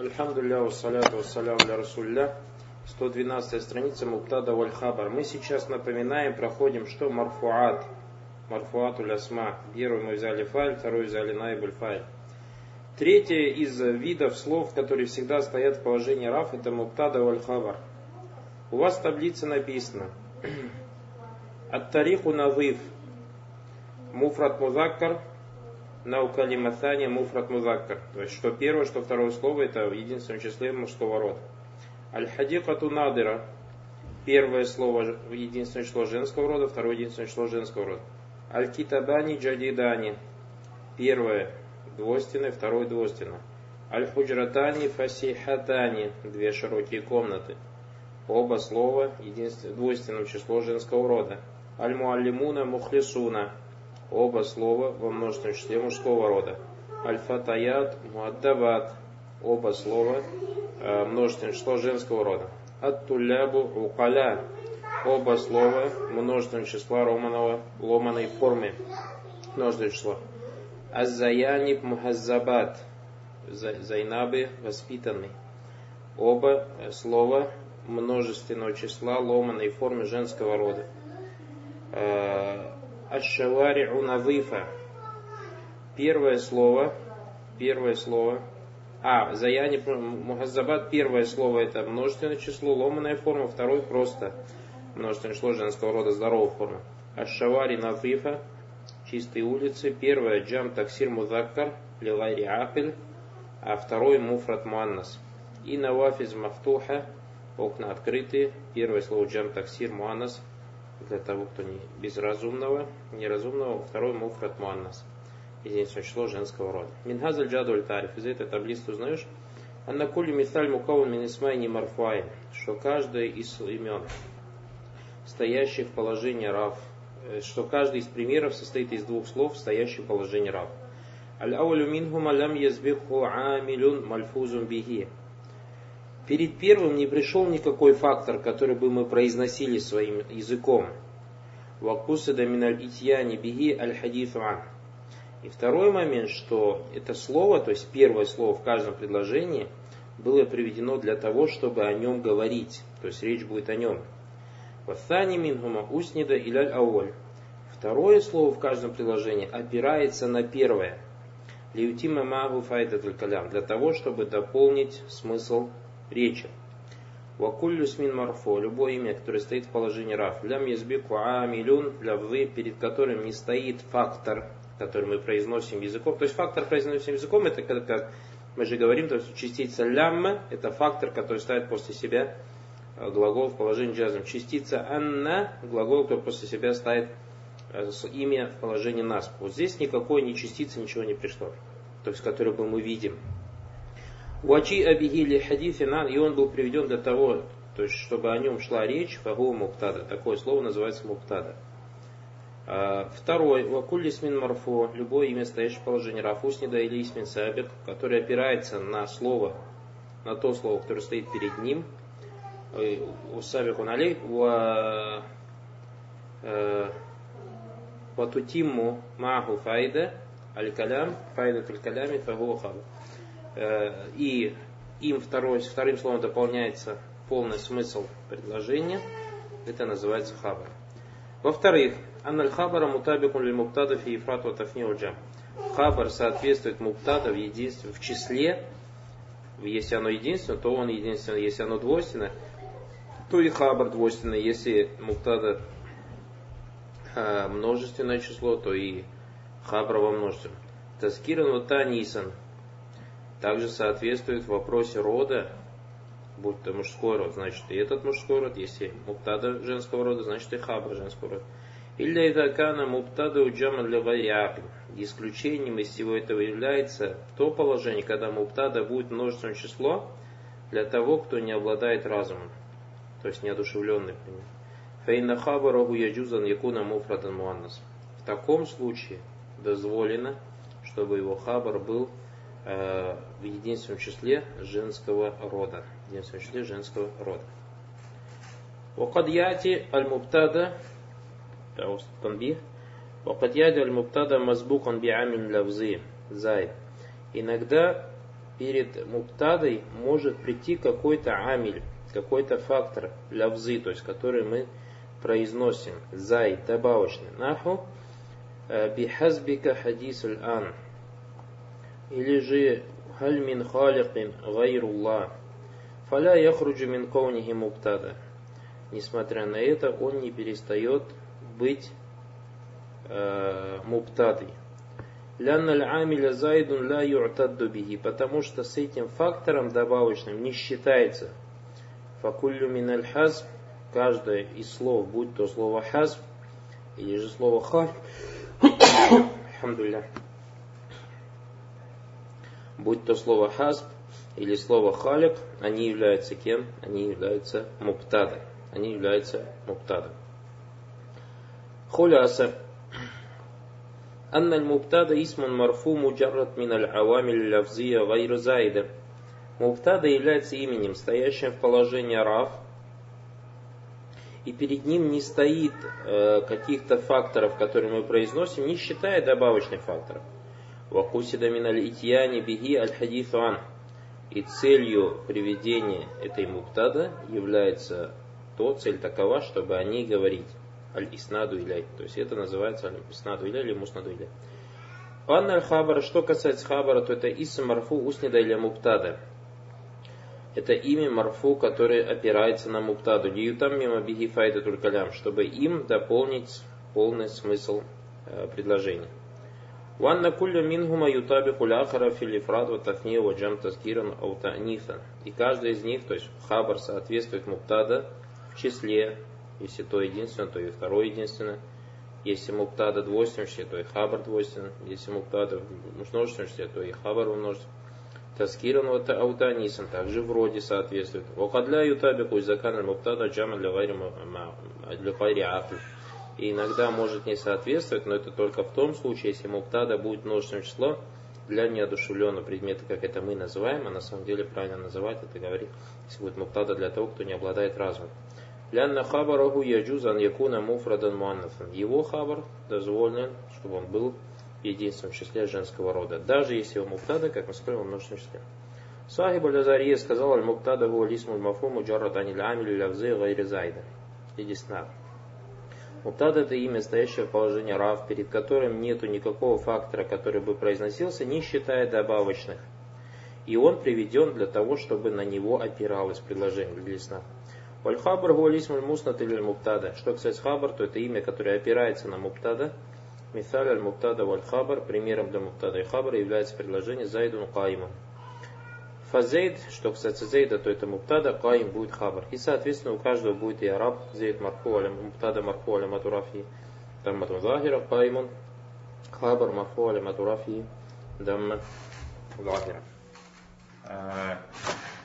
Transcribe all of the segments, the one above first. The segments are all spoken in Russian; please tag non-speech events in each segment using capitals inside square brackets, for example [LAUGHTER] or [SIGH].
Альхамдулилля, вассаляту вассалям для Расулля. 112 страница Муптада Валь Хабар. Мы сейчас напоминаем, проходим, что Марфуат. Марфуат Улясма. Первый мы взяли файль, второй взяли Найбуль файль. Третье из видов слов, которые всегда стоят в положении раф, это Муптада Валь Хабар. У вас в таблице написано [CLEARS THROAT] Ат-тариху назив Муфрат Музаккар Наукалимасани муфрат музаккар. То есть, что первое, что второе слово, это в единственном числе мужского рода. Аль-хадикату надира. Первое слово единственное число женского рода, второе единственное число женского рода. Аль-китабани джадидани. Первое двойственное, второе двойственное. Аль-худжратани фасихатани. Две широкие комнаты. Оба слова единственное, двойственное число женского рода. Аль-муаллимуна мухлисуна Оба слова во множественном числе мужского рода. Аль-фатаят, муаддават. Оба слова э, множественное число женского рода. Ат-тулябу, укаля. Оба слова множественного числа романого, ломаной формы. Множественное число. Аззаяниб мухаззабат. Зайнабы воспитанный. Оба слова множественного числа ломаной формы женского рода. Аш-шавари'у назифа. Первое слово, первое слово, а, заяни мухаззабат, первое слово это множественное число, ломаная форма, второй просто множественное число женского рода, здоровая форма. Аш-шавари назифа, чистые улицы. Первое джам таксир музаккар, лилайри акиль, а второй муфрат муаннас. И навафиз мафтуха, окна открытые. Первое слово джам таксир муаннас, для того, кто не безразумного, неразумного, второй муфрат муаннас. Единственное число женского рода. Минхазаль джадуль тариф. Из этой таблицы узнаешь, Анна кули мисаль мукаван минисмайни марфуай, что каждое из имен, стоящих в положении рав, э, что каждый из примеров состоит из двух слов, стоящих в положении рав. Аль-аулю минхум алям язбиху амилюн мальфузум бихи. Перед первым не пришел никакой фактор, который бы мы произносили своим языком. Вакусада миналь итьяни биги аль хадифу И второй момент, что это слово, то есть первое слово в каждом предложении, было приведено для того, чтобы о нем говорить. То есть речь будет о нем. Ваthani мингума уснида иляль ауль. Второе слово в каждом предложении опирается на первое. Лиутима магу файдатуль калям. Для того, чтобы дополнить смысл речи. Вакуллю смин марфо, любое имя, которое стоит в положении раф. Лям язбику амилюн, лявы, перед которым не стоит фактор, который мы произносим языком. То есть фактор произносим языком, это как, как мы же говорим, то есть частица лямма, это фактор, который ставит после себя э, глагол в положении джазм. Частица анна, глагол, который после себя ставит э, имя в положении нас. Вот здесь никакой ни частицы, ничего не пришло. То есть, который бы мы видим. Уачи абихили хадифина, и он был приведен для того, то есть, чтобы о нем шла речь, фагу муктада. Такое слово называется муктада. А, второй, вакулли смин марфо, любое имя, стоящее в положении рафуснида или исмин сабик, который опирается на слово, на то слово, которое стоит перед ним, э, у сабику налей, ватутимму маху файда, аль-калям, файда аль-калями, фагу хабу. Э, и им второй, вторым словом дополняется полный смысл предложения, это называется хабар. Во-вторых, анналь хабара мутабикун ли муптада фи ифрат ва джам. Хабар соответствует муптада в в числе, если оно единственно, то он единственно, если оно двойственно, то и хабар двойственный, если муптада э, множественное число, то и хабар во множественном. Таскиран вот танисан, также соответствует в вопросе рода, будь то мужской род, значит и этот мужской род, если муптада женского рода, значит и хаба женского рода. Или идакана муптада уджама для ваяхи. Исключением из всего этого является то положение, когда муптада будет множественное число для того, кто не обладает разумом, то есть неодушевленный. Фейна хабараху яджузан якуна муфрадан муаннас. В таком случае дозволено, чтобы его хабар был Э, в единственном числе женского рода. В единственном числе женского рода. وقد يأتي المبتدا أو التنبيه وقد يأتي المبتدا مسبوقا بعام لفظي زائد Иногда перед мубтадой может прийти какой-то амиль, какой-то фактор лявзы, то есть который мы произносим, зай, добавочный. Наху э, бихазбика хадис аль-ан. Или же халь мин халикин гайруллах. Фаля яхруджу мин каунихи муптада. Несмотря на это, он не перестает быть э, муптадой. Лянна амиля зайдун бихи, потому что с этим фактором добавочным не считается. Факуллю мин хазб, каждое из слов, будь то слово хазб, или же слово халь, [COUGHS] Алхамдулилля Будь то слово хазб или слово халик, они являются кем? Они являются муптада. Они являются муптада. Хуляса. أن المبتدا اسم مرفوع مجرد من العوامل اللفظية غير زائدة. Муптада является именем, стоящим в положении рав, и перед ним не стоит э, каких-то факторов, которые мы произносим, не считая добавочных факторов. Вакусида миналь итьяни биги аль хадифан. И целью приведения этой муптада является то, цель такова, чтобы о ней говорить аль-иснаду иляй. То есть это называется аль-иснаду иляй или муснаду иляй. Анна аль-хабара, что касается хабара, то это исм марфу уснида или муптада. Это имя марфу, которое опирается на муптаду. Лиютам мимо биги файда калям, чтобы им дополнить полный смысл э, предложения. Ванна кулля мингума ютаби кулякара филифрад ва тафния ва джам таскиран аутанифа. И каждый из них, то есть хабар соответствует муптада в числе если то единственное, то и второе единственное. Если муптада двойственное числе, то и хабар двойственное. Если муптада в множественном числе, то и хабар в множественном. Таскиран аутанисан также вроде соответствует. Вакадля ютабику изакан муптада джама для гайри акл. И иногда может не соответствовать, но это только в том случае, если муптада будет множественным числом для неодушевленного предмета, как это мы называем, а на самом деле правильно называть это говорить, если будет муптада для того, кто не обладает разумом. Лянна хабараху яджузан якуна муфрадан муаннафан. Его хабар дозволен, чтобы он был в единственном числе женского рода. Даже если его муптада, как мы сказали, в множественном числе. Сахиб аль-Азария сказал, аль-муптада гу алисму мафуму джаррат анил амилю лявзы гайри. Или Муптада это имя, стоящее в положении рав, перед которым нету никакого фактора, который бы произносился, не считая добавочных. И он приведен для того, чтобы на него опиралось предложение для сна. Вальхабр гуалисм муснат или муптада. Что касается хабар, то это имя, которое опирается на муптада. Мисаль аль муптада валь хабар. Примером для муптада и хабара является предложение зайдун каима. Фазейд, что касается зейда, то это муптада, каим будет хабар. И соответственно у каждого будет и араб, зейд марфу аля муптада марфу аля матурафи. Дамматун захира, каимун, хабар марфу аля матурафи, дамма захира.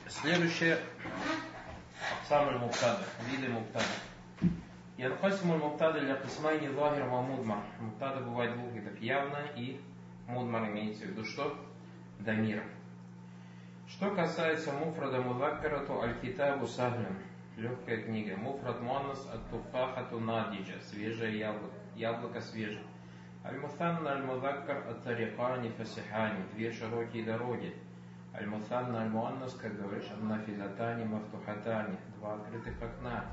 Следующее Самый муктада, виды муктада. Янхасиму муктада для кисмайни захир ва мудмар. Бывает двух видов, явно и мудмар имеется в виду что? Дамир. Что касается муфрада мудаккара, то аль-китабу сахлин. Легкая книга. Муфрад муаннас от туфахату надиджа. Свежее яблоко. Яблоко свежее. Аль-муфанна аль-мудаккар от тарикани фасихани. Две широкие дороги. Аль-Мусанна Аль-Муаннас, как говоришь, Нафизатани Мафтухатани, два открытых окна.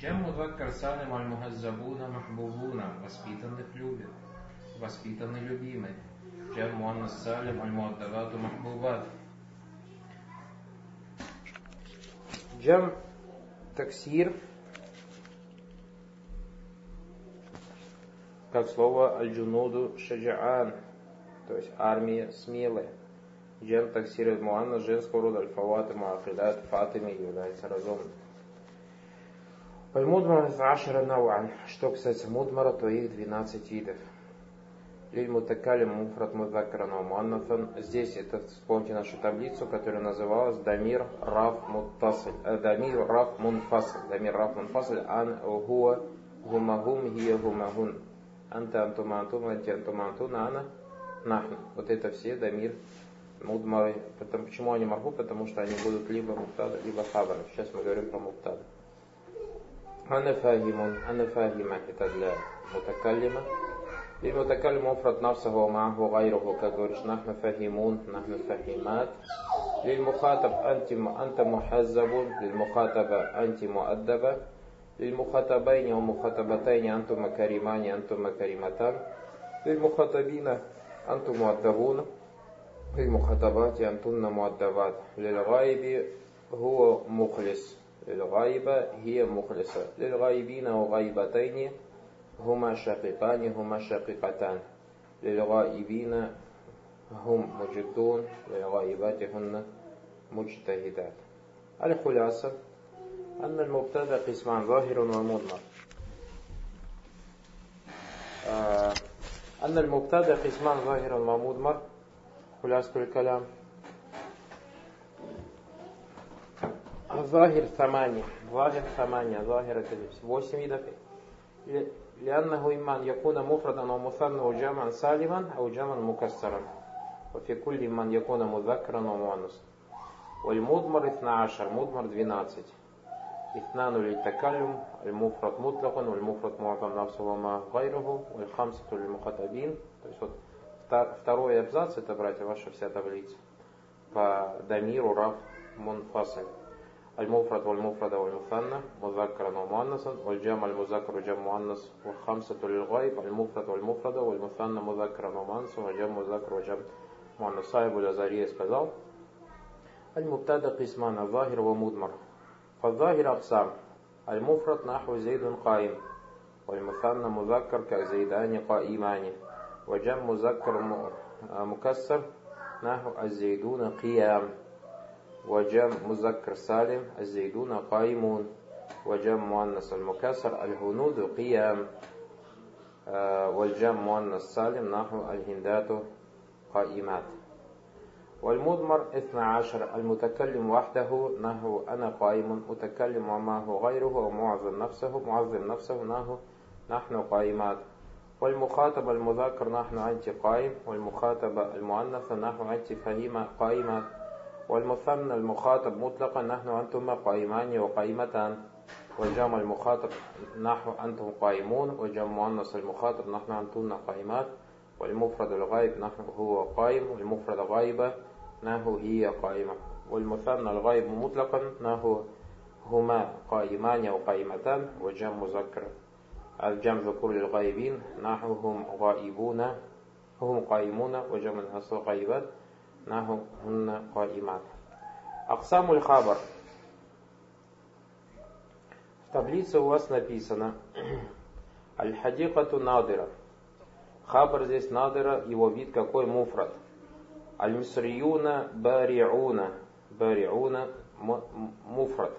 Чем Мудваккар Салим Аль-Мухаззабуна Махбубуна, воспитанных любят, воспитанный любимый. Чем Муаннас Салим Аль-Муаддавату Махбубат. Джам таксир, как слово аль-джунуду шаджаан, то есть армия смелая. Джем таксир муанна женского рода альфаваты муакидат фатими является разумным. Аль-Мудмар ашара науан. Что касается мудмара, то их 12 видов. Лиль мутакалим муфрат мудакаран муаннафан. Здесь это вспомните нашу таблицу, которая называлась Дамир Раф Муттасль. Дамир Раф Мунфасль. Дамир Раф Мунфасль. Ан Хуа Гумагум Хия Гумагун. Анта Антума Антума Анти Антума Антуна Ана Нахна. Вот это все Дамир мудмары. Почему они марфу? Потому что они будут либо муктада, либо хабара. Сейчас мы говорим про муктада. Анафагимун, анафагима это для мутакаллима. للمتكلم مفرد نفسه ومعه غيره كقولش نحن فهمون نحن فهمات. للمخاطب أنت أنت محزب للمخاطبة أنت مؤدبة للمخاطبين ومخاطبتين أنتم كريمان أنتم كريمتان. للمخاطبين أنتم مؤدبون. للمخاطبات أنتن مؤدبات. للغائب هو مخلص. للغائبة هي مخلصة. للغائبين وغائبتين هما شقيقان هما شقيقتان للغائبين هم مجدون للغائبات هن مجتهدات الخلاصة أن المبتدا قسمان ظاهر ومضمر آه، أن المبتدا قسمان ظاهر ومضمر خلاصة الكلام الظاهر ثمانية ظاهر ثمانية ظاهرة اللبس восемь видов لأنه إما أن يكون مفردا أو مثنى وجمعا سالما أو جمعا مكسرا وفي كل من يكون مذكرا ومؤنثا والمضمر 12 مضمر 12 اثنان للتكلم المفرد مطلقا والمفرد معظم نفسه وما غيره والخمسة للمخاطبين то есть вот второй абзац это, братья, ваша вся таблица по дамиру раф мунфасиль المفرد والمفرد والمثنى مذكرا ومؤنثا والجمع المذكر وجمع مؤنث والخمسة للغيب المفرد والمفرد والمثنى مذكرا ومؤنثا وجمع مذكر وجمع مؤنث صاحب الأزارية сказал المبتدا قسمان الظاهر ومضمر فالظاهر أقسام المفرد نحو زيد قائم والمثنى مذكر كزيدان قائمان وجمع مذكر مكسر نحو الزيدون قيام وجمع مذكر سالم الزيدون قائمون وجمع مؤنث المكسر الهنود قيام آه، والجمع مؤنث سالم نحو الهندات قائمات. والمضمر اثنى عشر المتكلم وحده نحو أنا قائم متكلم ومعه غيره ومعظم نفسه معظم نفسه نحو نحن قائمات. والمخاطب المذكر نحن أنت قائم والمخاطبة المؤنثة نحن أنت فهيمة قائمات. والمثنى المخاطب مطلقا نحن أنتم قائمان وقائمتان والجمع المخاطب نحو أنتم قائمون. والجمع مؤنث المخاطب نحن أنتن قائمات. والمفرد الغائب نحن هو قائم. والمفرد غائبة نحو هي قائمة. والمثنى الغائب مطلقا نحو هما قائمان وقائمتان. والجمع مذكر. الجمع ذكور للغائبين نحو هم غائبون هم قائمون. وجمع الناس غائبات. нахунна каимат. Аксамуль хабар. В таблице у вас написано [CLEARS THROAT] Аль-Хадикату Надыра. Хабар здесь Надыра, его вид какой муфрат. Аль-Мисриюна Бариуна. Бариуна муфрат.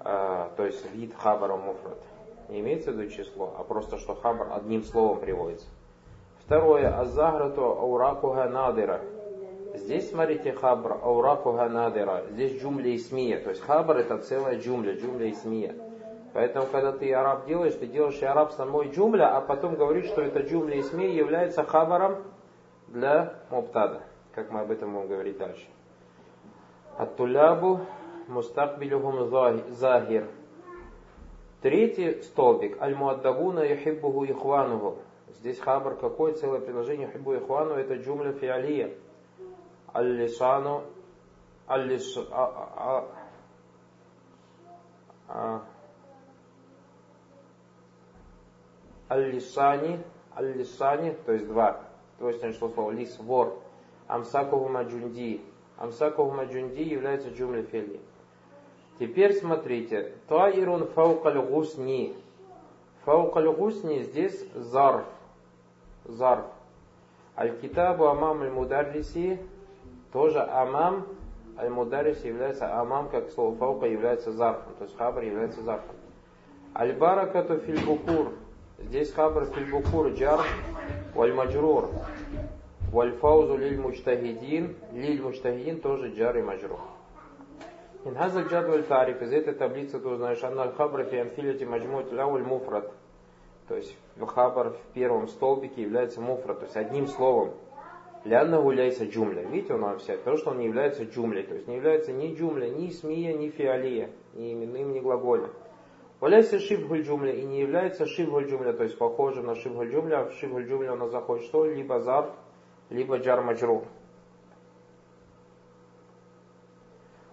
А, то есть вид хабара муфрат. Не имеется в виду число, а просто что хабар одним словом приводится. Второе. Аззаграту ауракуха надыра. Здесь, смотрите, хабр, ауракуха надира. Здесь джумля исмия. То есть хабр это целая джумля, джумля исмия. Поэтому, когда ты араб делаешь, ты делаешь и араб самой джумля, а потом говоришь, что это джумля исмия является хабаром для муптада. Как мы об этом будем говорить дальше. Аттулябу мустакбилюхум захир. Третий столбик. Аль-Муаддабуна юхиббуху ихвануху. Здесь хабар какой? Целое предложение юхиббу ихвану. Это джумля фиалия. Аль-Лисану. Аль-Лис... А, а, Аль-Лисани. Аль-Лисани, то есть два. Есть чло слово лис, вор. Амсакуху маджунди. Амсакуху маджунди является джумля фиалия. Теперь смотрите. Таирун фаукаль гусни. فوق الغصن здесь ظرف. ظرف. الكتاب أمام المدرس. Тоже أمام المدرس является أمام, как слово فوق является зарфом, то есть خبر является зарфом. البركة في البكور. Здесь خبر في البكور جار والمجرور. والفوز للمجتهدين. للمجتهدين тоже جار и مجرور. من هذا الجدول تعرف. Из этой таблицы ты узнаешь أن الخبر في أمثلة المجموعة الأولى مفرد. То есть хабар в первом столбике является муфра, то есть одним словом. Лянна гуляйся джумля. Видите, он вся, потому что он не является джумлей. То есть не является ни джумля, ни смия, ни фиалия, ни именным, ни глаголем. Валяйся шибгуль джумля и не является шибгуль джумля, то есть похожим на шибгуль джумля. А в шибгуль джумля у нас заходит что? Либо зарф, либо джар маджрур.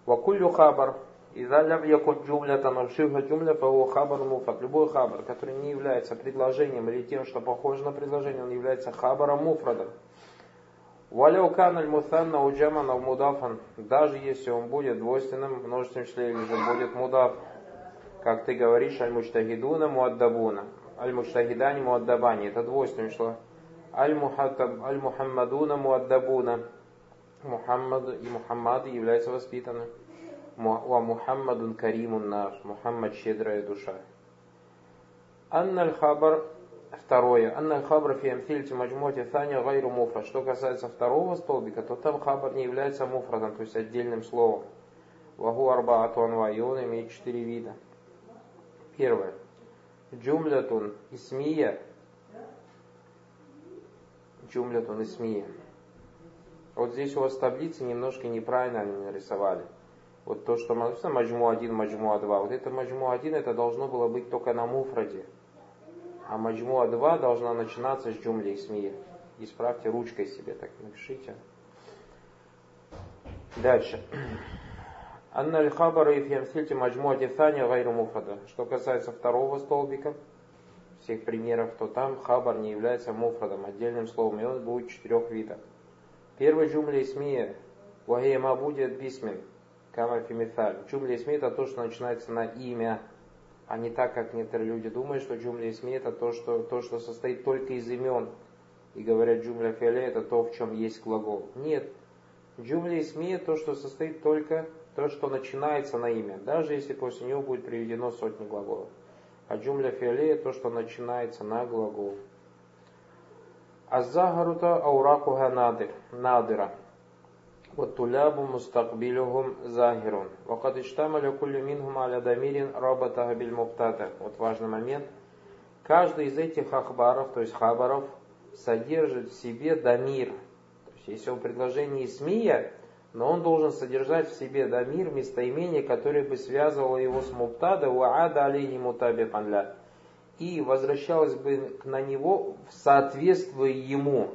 Вакулю хабар. Иза лям якун джумля там шибгуль джумля, фао хабар муфат. Любой хабар, который не является предложением или тем, что похоже на предложение, он является хабаром муфрадом. Валяу каналь мусанна уджамана мудафан. Даже если он будет двойственным множественным числе или же будет мудаф как ты говоришь, المجتهدون مؤدبون، المجتهدان مؤدبان, это двойственное число. المحمدون مؤدبون, Мухаммад и Мухаммады являются воспитаны. ومحمد كريم النفس, Мухаммад щедрая душа. أن الخبر, второе. Анна аль-хабар фи амфильте маджмуте таня гайру муфрад. Что касается второго столбика, то там хабар не является муфрадом, то есть отдельным словом. Вагу арбаату анва, и он имеет четыре вида. Первое. Джумлятун исмия. Джумлятун исмия. Вот здесь у вас таблицы немножко неправильно они нарисовали. Вот то, что написано маджму 1, маджму 2. Вот это маджму 1, это должно было быть только на муфраде. А маджму 2 должна начинаться с джумли исмия. Исправьте ручкой себе, так напишите. Дальше. Анна аль-хабара и фиамсильте маджмуати thani гайру муфрада. Что касается второго столбика, всех примеров, то там хабар не является муфрадом, отдельным словом, и он будет четырех видов. Первый джумля исмия, вахия будет бисмин, кама фимиталь. Джумля исмия это то, что начинается на имя, а не так, как некоторые люди думают, что джумля исмия это то, что, то, что состоит только из имен. И говорят, джумля фиале это то, в чем есть глагол. Нет. Джумля исмия то, что состоит только то, что начинается на имя, даже если после него будет приведено сотни глаголов. А джумля фиалея то, что начинается на глагол. Аззагарута надир, надира. والطلاب مستقبلهم ظاهر وقد اشتمل كل منهم على ضمير ربطها بالمبتدا вот важный момент каждый из этих ахбаров то есть хабаров содержит в себе дамир то есть если он предложение исмия но он должен содержать в себе дамир, местоимение, которое бы связывало его с муптада, уаада алейхи мутабикан и возвращалось бы на него в соответствии ему.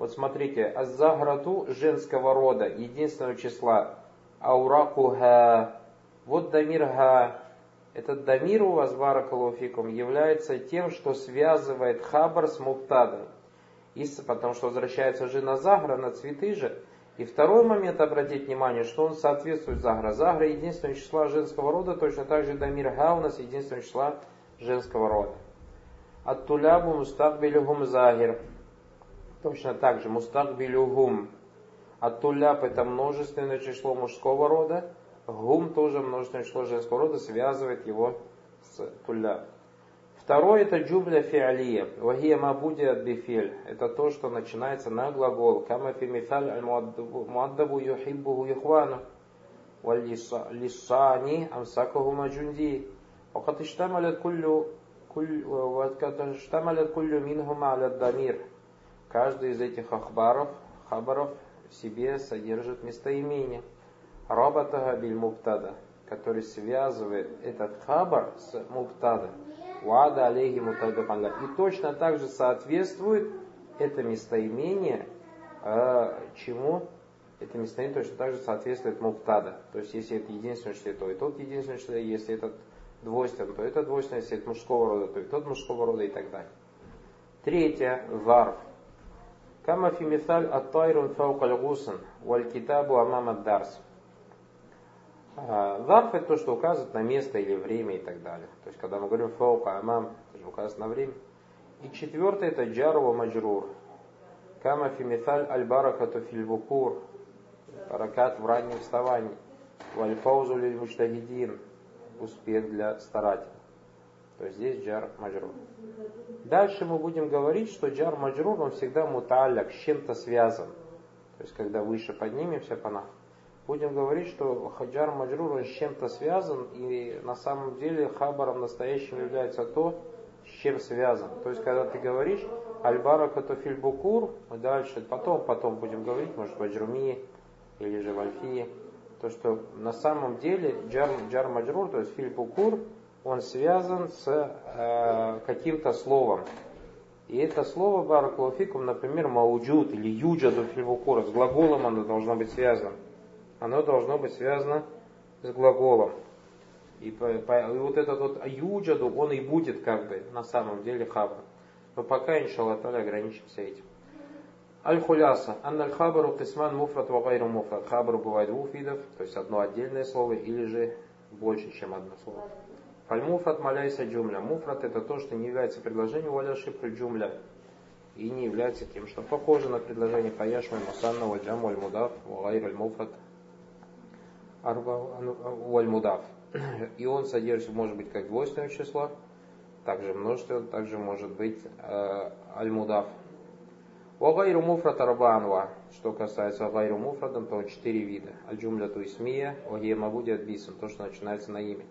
Вот смотрите, аззаграту женского рода, единственного числа, аураку га, вот дамир га, этот дамир у вас, баракалуфикум, является тем, что связывает хабар с муптадом. И, потому что возвращается жена Загра на цветы же, и второй момент обратить внимание, что он соответствует Загра. Загра единственного числа женского рода, точно так же Дамир Га у нас единственного числа женского рода. Ат-тулябу мустакбилюхум загир. Точно так же мустакбилюхум. Ат-туляб это множественное число мужского рода. Гум тоже множественное число женского рода связывает его с туляб. Второе это джумля фиалия. Вахия мабудия бифиль. Это то, что начинается на глагол. Кама фи мифаль аль муаддабу юхиббуху юхвану. واللساني أمسكه مجندي وقد اشتملت كل كل وقد اشتملت كل منهم على الضمير Каждый из этих ахбаров, хабаров в себе содержит местоимение. Рабатага биль муптада, который связывает этот хабар с муптада. Вада алейхи мутабикан И точно так же соответствует это местоимение э, чему? Это местоимение точно так же соответствует муптада. То есть, если это единственное число, то и тот единственное число, если этот двойствен, то это двойственное, если это мужского рода, то и тот мужского рода и так далее. Третье, варф. Кама фи мисаль ат-тайрун фаукаль гусн, валь китабу амам дарс. Зарф это то, что указывает на место или время и так далее. То есть, когда мы говорим фаука амам, это же указывает на время. И четвертое это джару маджрур. Кама фи мithal аль баракату фил букур. Баракат в раннем вставании. Валь фаузу лиль муштагидин. Успех для старателей. То есть здесь джар маджрур. Дальше мы будем говорить, что джар маджрур, он всегда муталяк, с чем-то связан. То есть, когда выше поднимемся по нам будем говорить, что хаджар маджрур он с чем-то связан, и на самом деле хабаром настоящим является то, с чем связан. То есть, когда ты говоришь альбара катофиль букур, мы дальше, потом, потом будем говорить, может, в Аджруми или же в Альфии, то, что на самом деле джар, джар маджрур, то есть филь букур, он связан с э, каким-то словом. И это слово баракулафикум, например, мауджуд или юджаду фильвукура, с глаголом оно должно быть связано. Оно должно быть связано с глаголом. И, по, по, и вот этот вот юджаду, он и будет как бы на самом деле хабар. Но пока, иншаллах, ограничимся этим. Аль-Хуляса. Анна аль-хабару кисман муфрат ва гайру муфрат. Хабару бывает двух видов, то есть одно отдельное слово или же больше, чем одно слово. Фаль-муфрат маляйся джумля. Муфрат это то, что не является предложением валя шифру джумля. И не является тем, что похоже на предложение Фаяшма Мусанна Вальджам Вальмудав Валайр Аль-Муфрат Вальмудав. И он содержит, может быть, как двойственное число, также множество, также может быть э, Аль-Мудав. Вагайру муфрат арбанва. Что касается гайру муфратом, то четыре вида. Аль-джумля туисмия, огейма будет бисом, то, что начинается на имя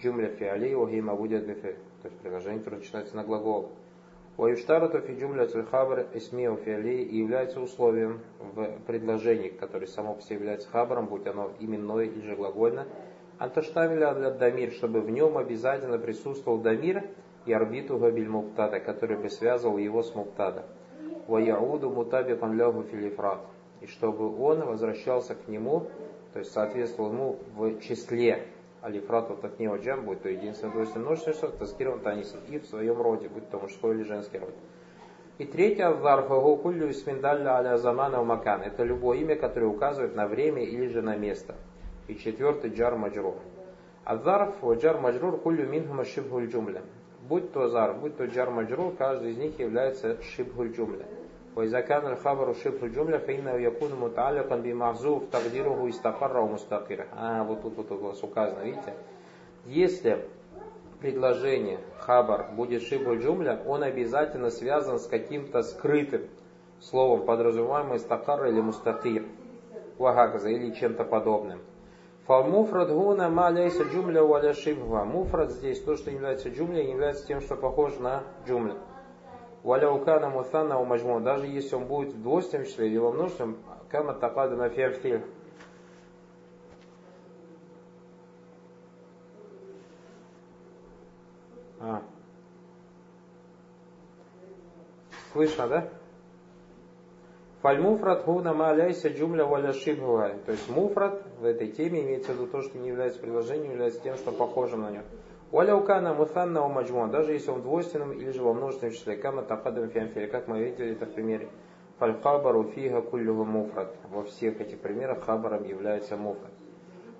джумля фиали вахи мабудят бифель. То есть предложение, которое начинается на глагол. Уайштарату фи джумля хабар исмиу фиали и является условием в предложении, которое само по себе является хабром, будь оно именное или же глагольное. Анташтамиля для дамир, чтобы в нем обязательно присутствовал дамир и орбиту габиль муптада, который бы связывал его с муптада. Ваяуду мутабикан лягу филифрат. И чтобы он возвращался к нему, то есть соответствовал ему в числе, алифрат от от него джам, будь то единственное двойственное множественное число, таскиром танисом, и в своем роде, будь то мужской или женский род. И третье, зарфагу куллю исминдалля аля замана макан. Это любое имя, которое указывает на время или же на место. И четвертый, джар маджрур. Азарф, джар маджрур, куллю минхума шибхуль джумля будь то зар, будь то джар маджрур, каждый из них является шибхуль джумля. وإذا كان الخبر شبه الجملة فإنه يكون متعلقا بمحذوف تقديره استقر ومستقر. А, вот тут вот у вас указано, видите? Если предложение хабар будет шибуль джумля, он обязательно связан с каким-то скрытым словом, подразумеваемым стакар или мустакир, вагаказа или чем-то подобным. Фалмуфрад гуна ма ляйса джумля валя шибва. Муфрад здесь то, что является джумлей, является тем, что похоже на джумля. Валя укана мусанна у маджму. Даже если он будет в двойственном числе или во множественном, кама такада на фиамфиль. А. Слышно, да? Фальмуфрат гуна маляйся джумля валя шибхуа. То есть муфрат в этой теме имеется в виду то, что не является предложением, является тем, что похожим на него. Уаляукана мусанна у маджмуа, даже если он двойственным или же во множественном числе, кама тахадам фиамфили, как мы видели это в примере. Фальхабару фига куллюгу муфрат. Во всех этих примерах хабаром является муфрат.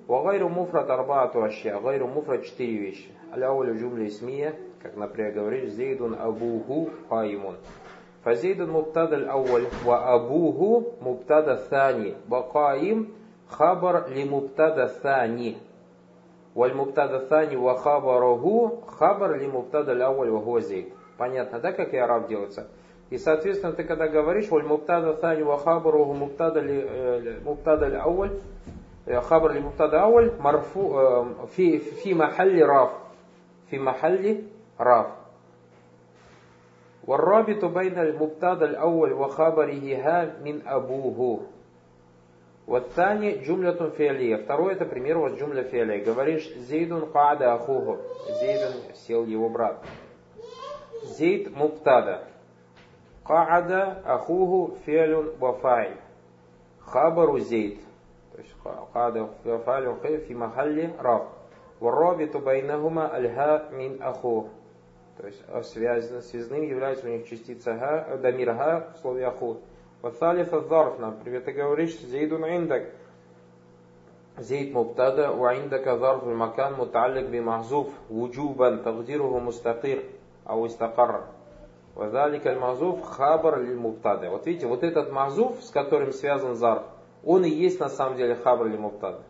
Уагайру муфрат арбаату аща, гайру муфрат четыре вещи. Аляулю джумли смия, как, например, говоришь, зейдун абуху хаимун. Фазейдун мубтадаль ауаль, ва абуху мубтада сани, ва хаим хабар ли мубтада сани. والمبتدا الثاني وخبره خبر لمبتدا الأول وهو زيد Понятно, да, как араб делается? И, соответственно, ты когда говоришь, воль муптада thani ва хабаруху муптада ли муптада ли ауль, хабар ли муптада ауль, марфу, фи, фи махалли раф. Фи махалли раф. والرابط بين المبتدا الأول وخبره ها من أبوه Вот والثاني جملة فعلية. Второе это пример вот جملة فعلية. Говоришь, زيد قعد أخوه. Зейдун сел его брат. زيد مبتدأ. قعد أخوه فعل وفاعل. خبر زيد. То есть قعد فعل في محل رفع. والرابط بينهما الهاء من أخوه. То есть ها связано, связным является у них частица ها, э, ضمير ها в слове أخوه. Васалис азарф, например, ты говоришь Зейдун индак. Зейд мубтада, ва индак азарф макан муталлик би Уджубан, вуджубан, мустатир, мустакир, ау истакарра. Вазалик аль махзуф хабар лиль мубтада. Вот видите, вот этот махзуф, с которым связан зарф, он и есть на самом деле хабар лиль мубтада.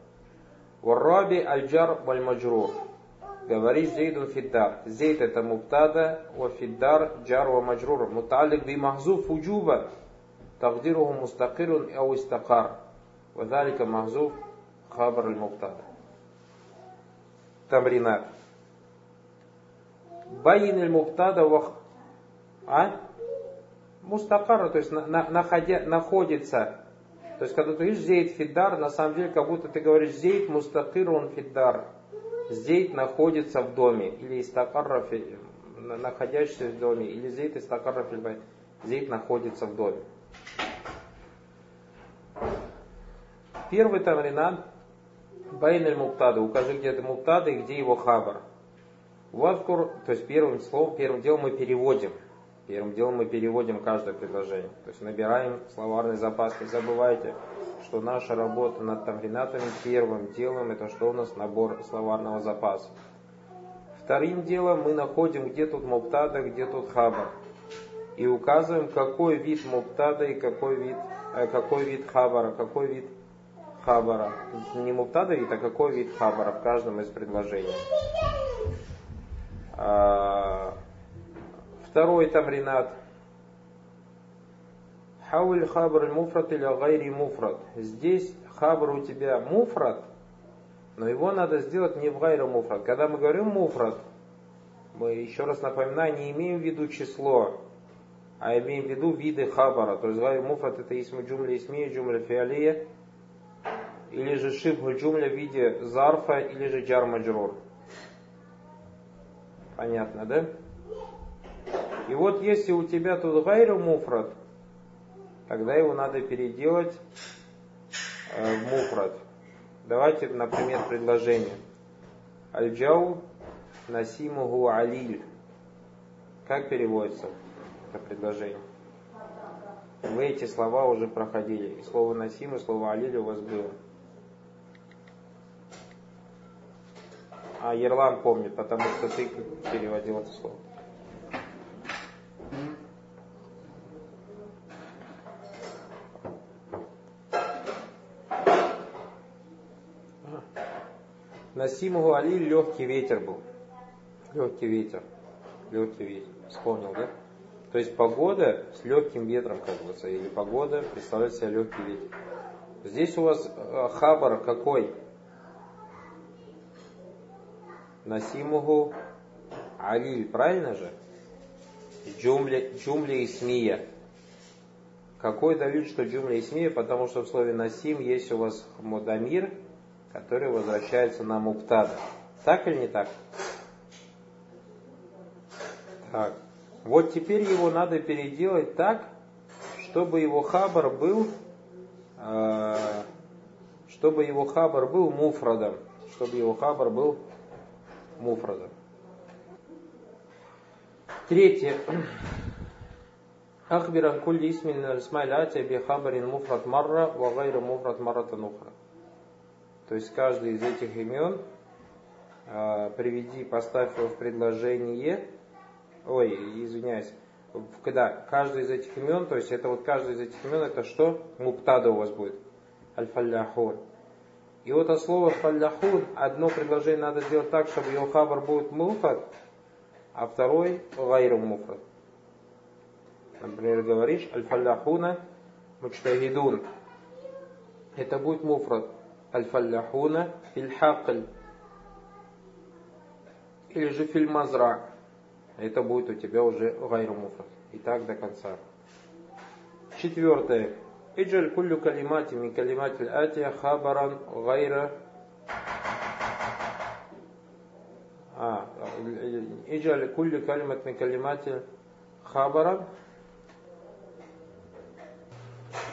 Варраби аль-джар валь-маджрур. Говоришь Зейдун Фиддар. Зейд это мубтада, ва Фиддар джар ва маджрур. Муталик би махзуф уджубан. تقديره مستقر أو استقر وذلك محذوف خبر المبتدا تمرينات بين المبتدا وخ а? Мустакара, то есть на, на, находя, находится. То есть, когда ты говоришь зейд фиддар, на самом деле, как будто ты говоришь зейд мустакир он фиддар. Зейд находится в доме, или истакарра, находящийся в доме, или зейд истакарра фильбайт. Зейд находится в доме. Первый тамринат Байн аль муптада. Укажи, где это муптада и где его хабар. Вадкур, то есть первым словом, первым делом мы переводим. Первым делом мы переводим каждое предложение. То есть набираем словарный запас. Не забывайте, что наша работа над тамринатами первым делом это что у нас набор словарного запаса. Вторым делом мы находим, где тут муптада, где тут хабар. И указываем, какой вид муптада и какой вид, э, какой вид хабара, какой вид хабара. Не муптада вид, а какой вид хабара в каждом из предложений. А, второй тамринат. Хауль хабр муфрат или гайри муфрат. Здесь хабр у тебя муфрат, но его надо сделать не в гайру муфрат. Когда мы говорим муфрат, мы еще раз напоминаю, не имеем в виду число, а имеем в виду виды хабара. То есть гайру муфрат это исму джумля исмия, джумля фиалия, или же шибху джумля в виде зарфа, или же джар маджрур. Понятно, да? И вот если у тебя тут гайру муфрат, тогда его надо переделать э, в муфрат. Давайте, например, предложение. Аль-джау насимуху алиль. Как переводится это предложение? Вы эти слова уже проходили. И слово насим и слово алиль у вас было. А Ерлан помнит, потому что ты переводил это слово. Насиму Али легкий ветер был. Легкий ветер. Легкий ветер. Вспомнил, да? То есть погода с легким ветром, как бы, или погода представляет себя легкий ветер. Здесь у вас э, хабар какой? Насимуху Алиль, правильно же? Джумля, джумля Исмия. Какой далит, что джумля Исмия? Потому что в слове Насим есть у вас мудамир, который возвращается на муптада. Так или не так? Так. Вот теперь его надо переделать так, чтобы его хабар был, э, чтобы его хабар был муфрадом, чтобы его хабар был муфрадом. Третье. أخبر عن كل اسم من الأسماء الآتية بخبر مفرد مرة وغير مفرد مرة أخرى. То есть каждый из этих имен э, приведи, поставь его в предложение. Ой, извиняюсь. Когда каждый из этих имен, то есть это вот каждый из этих имен, это что? Муптада у вас будет. Аль-фалляхун. И вот от слова фалляхун одно предложение надо сделать так, чтобы его хабар будет муфрад, а второй гайру муфрад. Например, говоришь аль-фалляхуна мучтагидун. Это будет муфрад аль-фалляхуна филь-хакль. Или же филь-мазра. Это будет у тебя уже гайру муфрад. И так до конца. Четвертое. Иджаль куллю калимати ми калимати атия хабаран гайра а, иджаль куллю калимат ми калимати хабаран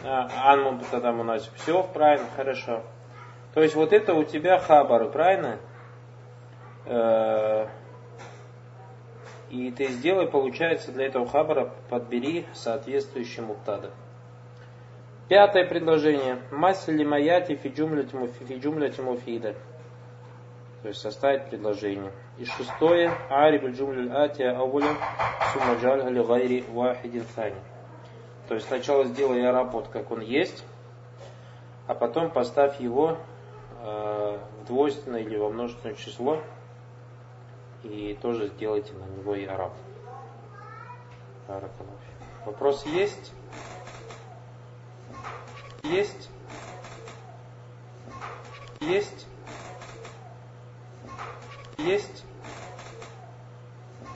а, Анну тогда у нас все правильно, хорошо. То есть вот это у тебя хабары, правильно? Э, и ты сделай, получается, для этого хабара подбери соответствующий муктада. Пятое предложение. Масли маяти фиджумля тимуфида. То есть составить предложение. И шестое. Ариб джумля атия ауля сумаджаль гайри вахидин сани. То есть сначала сделай араб как он есть, а потом поставь его Э, в двойственное или во множественное число и тоже сделайте на него и араб. Вопрос есть? Есть? Есть? Есть?